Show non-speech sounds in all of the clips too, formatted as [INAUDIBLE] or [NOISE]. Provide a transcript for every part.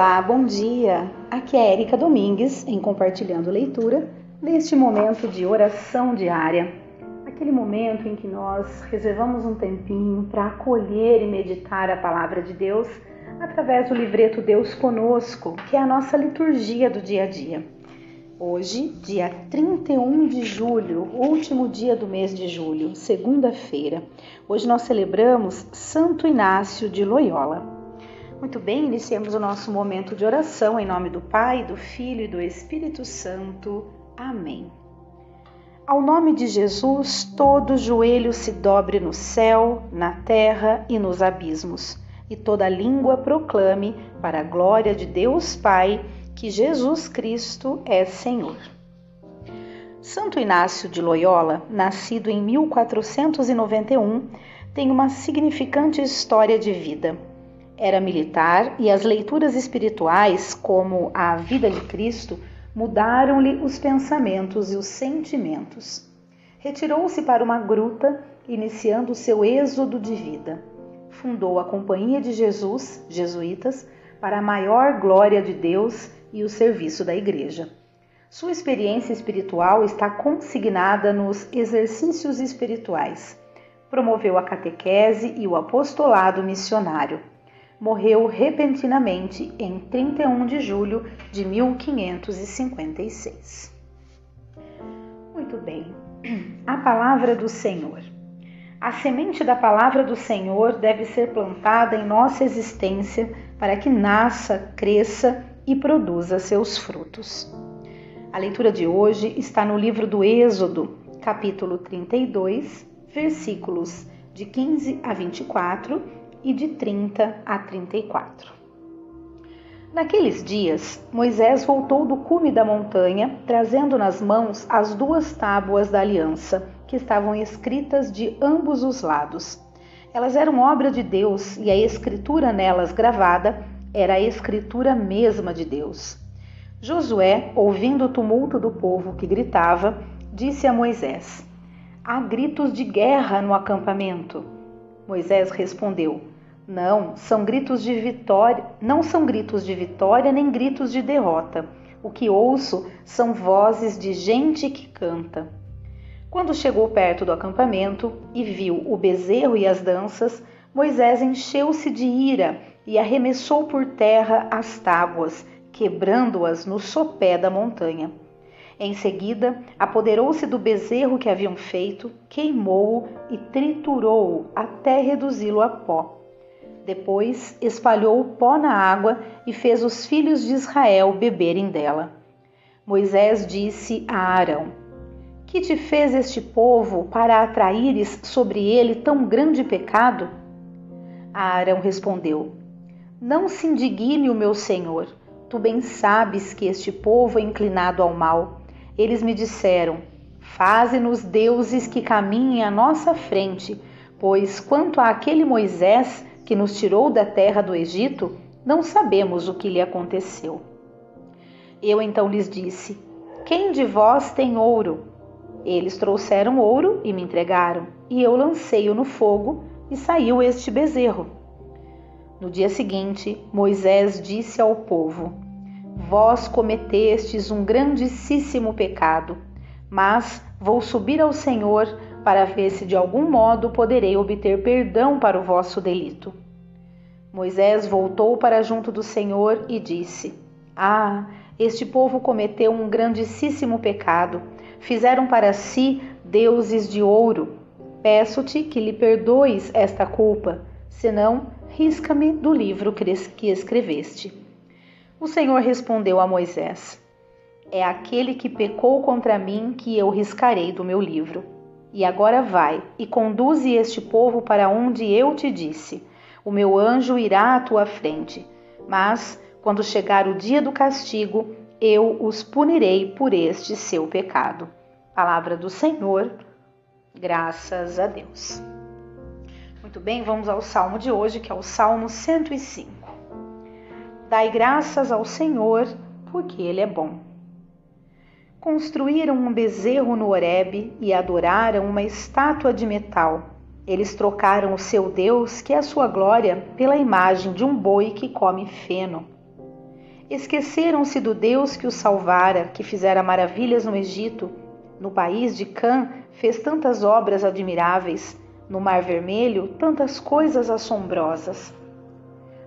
Olá, bom dia! Aqui é Erika Domingues em Compartilhando Leitura, neste momento de oração diária. Aquele momento em que nós reservamos um tempinho para acolher e meditar a palavra de Deus através do livreto Deus Conosco, que é a nossa liturgia do dia a dia. Hoje, dia 31 de julho, último dia do mês de julho, segunda-feira. Hoje nós celebramos Santo Inácio de Loyola. Muito bem, iniciamos o nosso momento de oração em nome do Pai, do Filho e do Espírito Santo. Amém. Ao nome de Jesus, todo joelho se dobre no céu, na terra e nos abismos, e toda língua proclame, para a glória de Deus Pai, que Jesus Cristo é Senhor. Santo Inácio de Loyola, nascido em 1491, tem uma significante história de vida era militar e as leituras espirituais, como a vida de Cristo, mudaram-lhe os pensamentos e os sentimentos. Retirou-se para uma gruta, iniciando seu êxodo de vida. Fundou a Companhia de Jesus, jesuítas, para a maior glória de Deus e o serviço da Igreja. Sua experiência espiritual está consignada nos exercícios espirituais. Promoveu a catequese e o apostolado missionário morreu repentinamente em 31 de julho de 1556. Muito bem, a palavra do Senhor. A semente da palavra do Senhor deve ser plantada em nossa existência para que nasça, cresça e produza seus frutos. A leitura de hoje está no livro do Êxodo, capítulo 32, versículos de 15 a 24 e de 30 a 34. Naqueles dias, Moisés voltou do cume da montanha, trazendo nas mãos as duas tábuas da aliança, que estavam escritas de ambos os lados. Elas eram obra de Deus e a escritura nelas gravada era a escritura mesma de Deus. Josué, ouvindo o tumulto do povo que gritava, disse a Moisés: Há gritos de guerra no acampamento. Moisés respondeu: Não, são gritos de vitória, não são gritos de vitória nem gritos de derrota. O que ouço são vozes de gente que canta. Quando chegou perto do acampamento e viu o bezerro e as danças, Moisés encheu-se de ira e arremessou por terra as tábuas, quebrando-as no sopé da montanha. Em seguida, apoderou-se do bezerro que haviam feito, queimou-o e triturou-o até reduzi-lo a pó. Depois espalhou o pó na água e fez os filhos de Israel beberem dela. Moisés disse a Arão: Que te fez este povo para atraíres sobre ele tão grande pecado? Arão respondeu: Não se indigne o meu senhor. Tu bem sabes que este povo é inclinado ao mal eles me disseram: Faze-nos deuses que caminhem à nossa frente, pois quanto àquele Moisés que nos tirou da terra do Egito, não sabemos o que lhe aconteceu. Eu então lhes disse: Quem de vós tem ouro? Eles trouxeram ouro e me entregaram, e eu lancei-o no fogo, e saiu este bezerro. No dia seguinte, Moisés disse ao povo: Vós cometestes um grandíssimo pecado, mas vou subir ao Senhor para ver se de algum modo poderei obter perdão para o vosso delito. Moisés voltou para junto do Senhor e disse: Ah, este povo cometeu um grandíssimo pecado. Fizeram para si deuses de ouro. Peço-te que lhe perdoes esta culpa, senão risca-me do livro que escreveste. O Senhor respondeu a Moisés: É aquele que pecou contra mim que eu riscarei do meu livro. E agora vai e conduze este povo para onde eu te disse. O meu anjo irá à tua frente. Mas, quando chegar o dia do castigo, eu os punirei por este seu pecado. Palavra do Senhor, graças a Deus. Muito bem, vamos ao salmo de hoje, que é o Salmo 105. Dai graças ao Senhor, porque Ele é bom. Construíram um bezerro no Horebe e adoraram uma estátua de metal. Eles trocaram o seu Deus, que é a sua glória, pela imagem de um boi que come feno. Esqueceram-se do Deus que os salvara, que fizera maravilhas no Egito. No país de Cã fez tantas obras admiráveis, no Mar Vermelho tantas coisas assombrosas.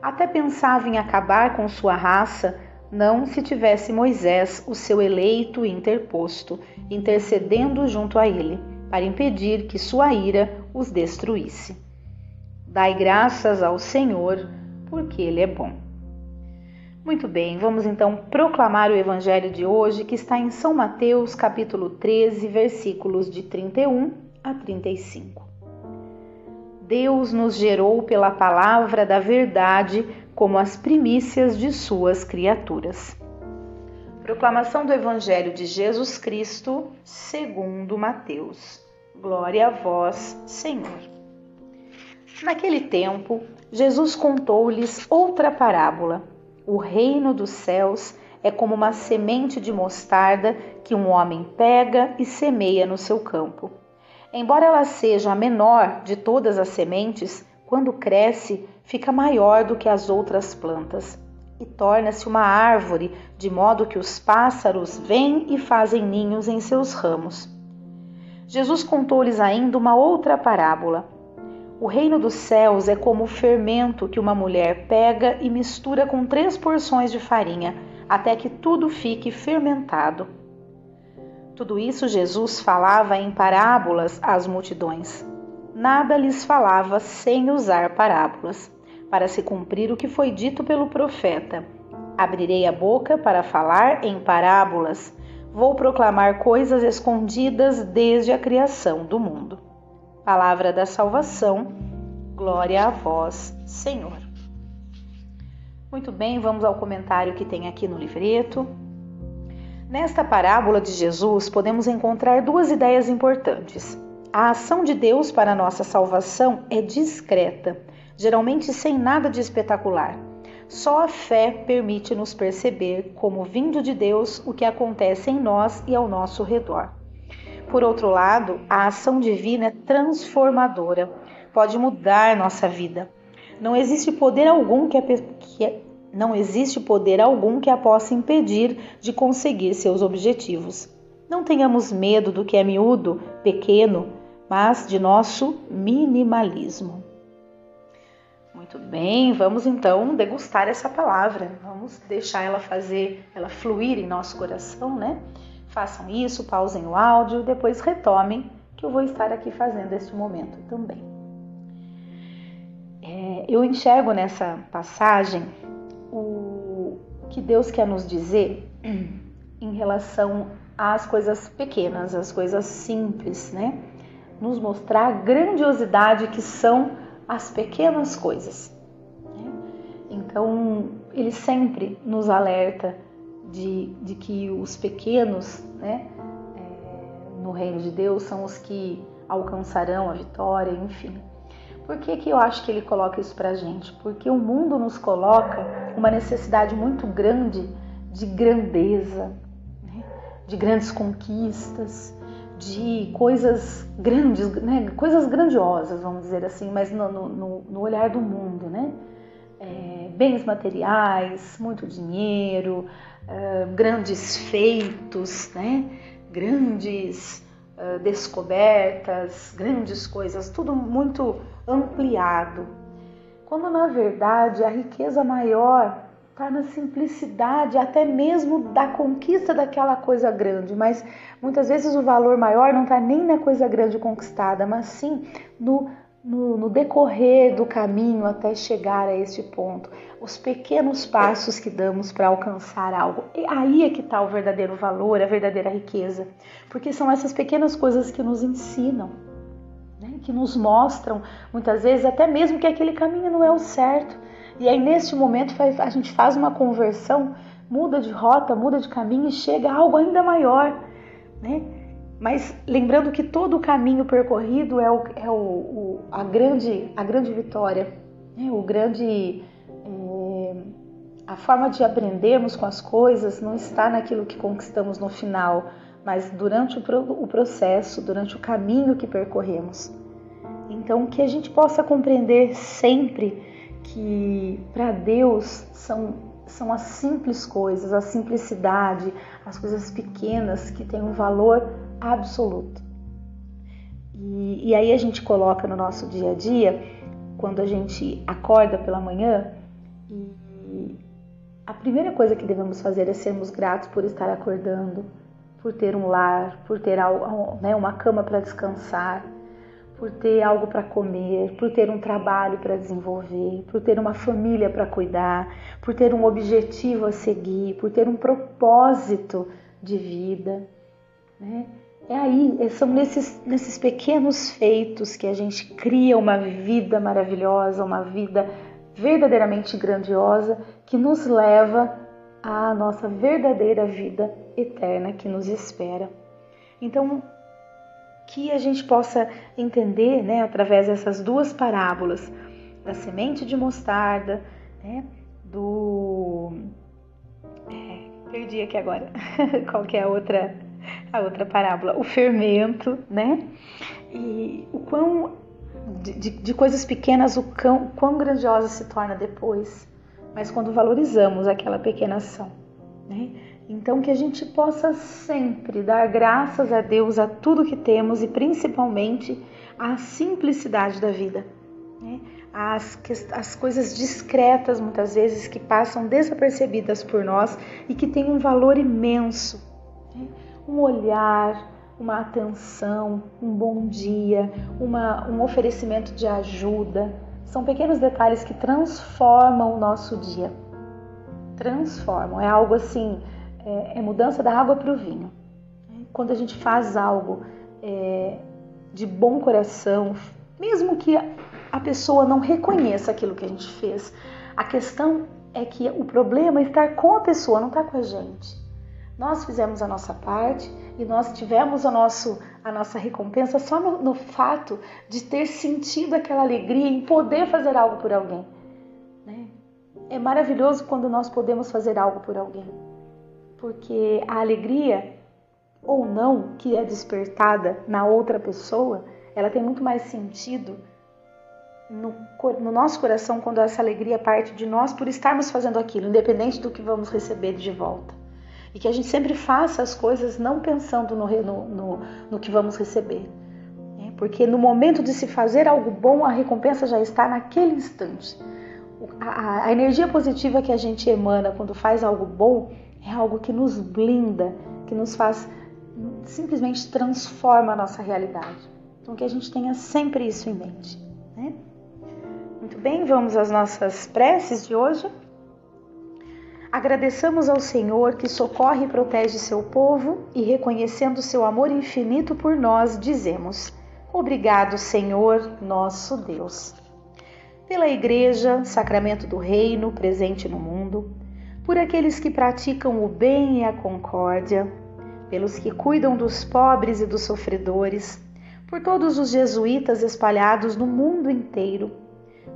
Até pensava em acabar com sua raça, não se tivesse Moisés, o seu eleito, interposto, intercedendo junto a ele, para impedir que sua ira os destruísse. Dai graças ao Senhor, porque Ele é bom. Muito bem, vamos então proclamar o evangelho de hoje, que está em São Mateus, capítulo 13, versículos de 31 a 35. Deus nos gerou pela palavra da verdade como as primícias de suas criaturas. Proclamação do evangelho de Jesus Cristo, segundo Mateus. Glória a vós, Senhor. Naquele tempo, Jesus contou-lhes outra parábola o reino dos céus é como uma semente de mostarda que um homem pega e semeia no seu campo. Embora ela seja a menor de todas as sementes, quando cresce, fica maior do que as outras plantas e torna-se uma árvore, de modo que os pássaros vêm e fazem ninhos em seus ramos. Jesus contou-lhes ainda uma outra parábola. O reino dos céus é como o fermento que uma mulher pega e mistura com três porções de farinha, até que tudo fique fermentado. Tudo isso Jesus falava em parábolas às multidões. Nada lhes falava sem usar parábolas, para se cumprir o que foi dito pelo profeta. Abrirei a boca para falar em parábolas, vou proclamar coisas escondidas desde a criação do mundo. Palavra da salvação, glória a vós, Senhor. Muito bem, vamos ao comentário que tem aqui no livreto. Nesta parábola de Jesus, podemos encontrar duas ideias importantes. A ação de Deus para a nossa salvação é discreta, geralmente sem nada de espetacular. Só a fé permite nos perceber, como vindo de Deus, o que acontece em nós e ao nosso redor. Por outro lado, a ação divina é transformadora, pode mudar nossa vida. Não existe poder algum que, a, que não existe poder algum que a possa impedir de conseguir seus objetivos. Não tenhamos medo do que é miúdo, pequeno, mas de nosso minimalismo. Muito bem, vamos então degustar essa palavra. Vamos deixar ela fazer, ela fluir em nosso coração, né? Façam isso, pausem o áudio, depois retomem, que eu vou estar aqui fazendo este momento também. É, eu enxergo nessa passagem o que Deus quer nos dizer em relação às coisas pequenas, às coisas simples, né? Nos mostrar a grandiosidade que são as pequenas coisas. Né? Então, ele sempre nos alerta de, de que os pequenos né, é, no reino de Deus são os que alcançarão a vitória, enfim. Por que, que eu acho que ele coloca isso pra gente? Porque o mundo nos coloca uma necessidade muito grande de grandeza, né? de grandes conquistas, de coisas grandes, né? coisas grandiosas, vamos dizer assim, mas no, no, no olhar do mundo, né? É, bens materiais, muito dinheiro, uh, grandes feitos, né? grandes uh, descobertas, grandes coisas, tudo muito ampliado. Quando na verdade a riqueza maior está na simplicidade, até mesmo da conquista daquela coisa grande, mas muitas vezes o valor maior não está nem na coisa grande conquistada, mas sim no no, no, decorrer do caminho até chegar a este ponto, os pequenos passos que damos para alcançar algo. E aí é que está o verdadeiro valor, a verdadeira riqueza, porque são essas pequenas coisas que nos ensinam, né? que nos mostram muitas vezes até mesmo que aquele caminho não é o certo. E aí neste momento a gente faz uma conversão, muda de rota, muda de caminho e chega a algo ainda maior, né? Mas lembrando que todo o caminho percorrido é, o, é o, o a, grande, a grande vitória, né? o grande. É, a forma de aprendermos com as coisas não está naquilo que conquistamos no final, mas durante o processo, durante o caminho que percorremos. Então, que a gente possa compreender sempre que para Deus são são as simples coisas, a simplicidade, as coisas pequenas que têm um valor absoluto. E, e aí a gente coloca no nosso dia a dia, quando a gente acorda pela manhã, e a primeira coisa que devemos fazer é sermos gratos por estar acordando, por ter um lar, por ter né, uma cama para descansar, por ter algo para comer, por ter um trabalho para desenvolver, por ter uma família para cuidar, por ter um objetivo a seguir, por ter um propósito de vida. Né? É aí, é, são nesses, nesses pequenos feitos que a gente cria uma vida maravilhosa, uma vida verdadeiramente grandiosa que nos leva à nossa verdadeira vida eterna que nos espera. Então, que a gente possa entender, né, através dessas duas parábolas, da semente de mostarda, né, do. É, perdi aqui agora, [LAUGHS] qual que é a outra, a outra parábola? O fermento, né? E o quão. De, de, coisas pequenas, o quão, quão grandiosa se torna depois, mas quando valorizamos aquela pequena ação, né? Então, que a gente possa sempre dar graças a Deus a tudo que temos e principalmente a simplicidade da vida. Né? As, as coisas discretas, muitas vezes, que passam desapercebidas por nós e que têm um valor imenso. Né? Um olhar, uma atenção, um bom dia, uma, um oferecimento de ajuda. São pequenos detalhes que transformam o nosso dia. Transformam. É algo assim é, é mudança da água para o vinho. Quando a gente faz algo é, de bom coração, mesmo que a pessoa não reconheça aquilo que a gente fez, a questão é que o problema é estar com a pessoa, não está com a gente. Nós fizemos a nossa parte e nós tivemos a, nosso, a nossa recompensa só no, no fato de ter sentido aquela alegria em poder fazer algo por alguém. Né? É maravilhoso quando nós podemos fazer algo por alguém porque a alegria ou não que é despertada na outra pessoa, ela tem muito mais sentido no, no, nosso coração quando essa alegria parte de nós por estarmos fazendo aquilo, independente do que vamos receber de volta. E que a gente sempre faça as coisas não pensando no, no, no que vamos receber. Né? Porque no momento de se fazer algo bom, a recompensa já está naquele instante. A, a energia positiva que a gente emana quando faz algo bom é algo que nos blinda, que nos faz simplesmente transforma a nossa realidade. Então que a gente tenha sempre isso em mente. Né? Muito bem, vamos às nossas preces de hoje. Agradeçamos ao Senhor que socorre e protege seu povo e reconhecendo seu amor infinito por nós, dizemos: Obrigado, Senhor, nosso Deus. Pela Igreja, sacramento do Reino presente no mundo, por aqueles que praticam o bem e a concórdia, pelos que cuidam dos pobres e dos sofredores, por todos os jesuítas espalhados no mundo inteiro,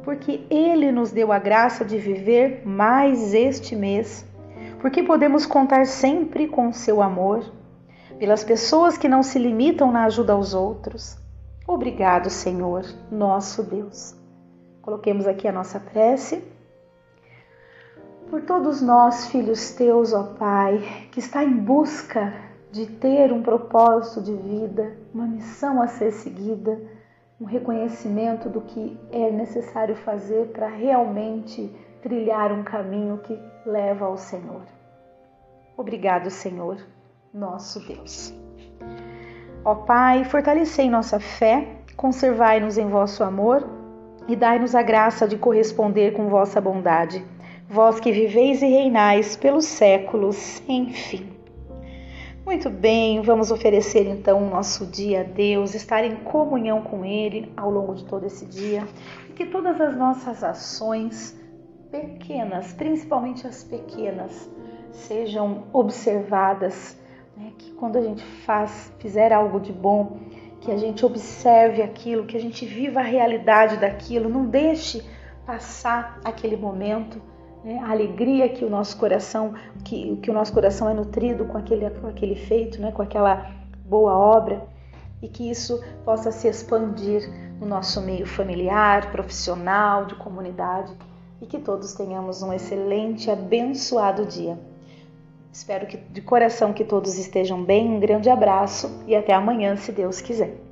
porque Ele nos deu a graça de viver mais este mês, porque podemos contar sempre com seu amor, pelas pessoas que não se limitam na ajuda aos outros. Obrigado, Senhor, nosso Deus. Coloquemos aqui a nossa prece por todos nós, filhos teus, ó Pai, que está em busca de ter um propósito de vida, uma missão a ser seguida, um reconhecimento do que é necessário fazer para realmente trilhar um caminho que leva ao Senhor. Obrigado, Senhor, nosso Deus. Ó Pai, fortalecei nossa fé, conservai-nos em vosso amor e dai-nos a graça de corresponder com vossa bondade vós que viveis e reinais pelos séculos sem fim. Muito bem, vamos oferecer então o nosso dia a Deus, estar em comunhão com Ele ao longo de todo esse dia e que todas as nossas ações pequenas, principalmente as pequenas, sejam observadas, né? que quando a gente faz, fizer algo de bom, que a gente observe aquilo, que a gente viva a realidade daquilo, não deixe passar aquele momento né? a alegria que o nosso coração, que, que o nosso coração é nutrido com aquele, com aquele feito, né? com aquela boa obra, e que isso possa se expandir no nosso meio familiar, profissional, de comunidade, e que todos tenhamos um excelente, abençoado dia. Espero que de coração que todos estejam bem. Um grande abraço e até amanhã, se Deus quiser.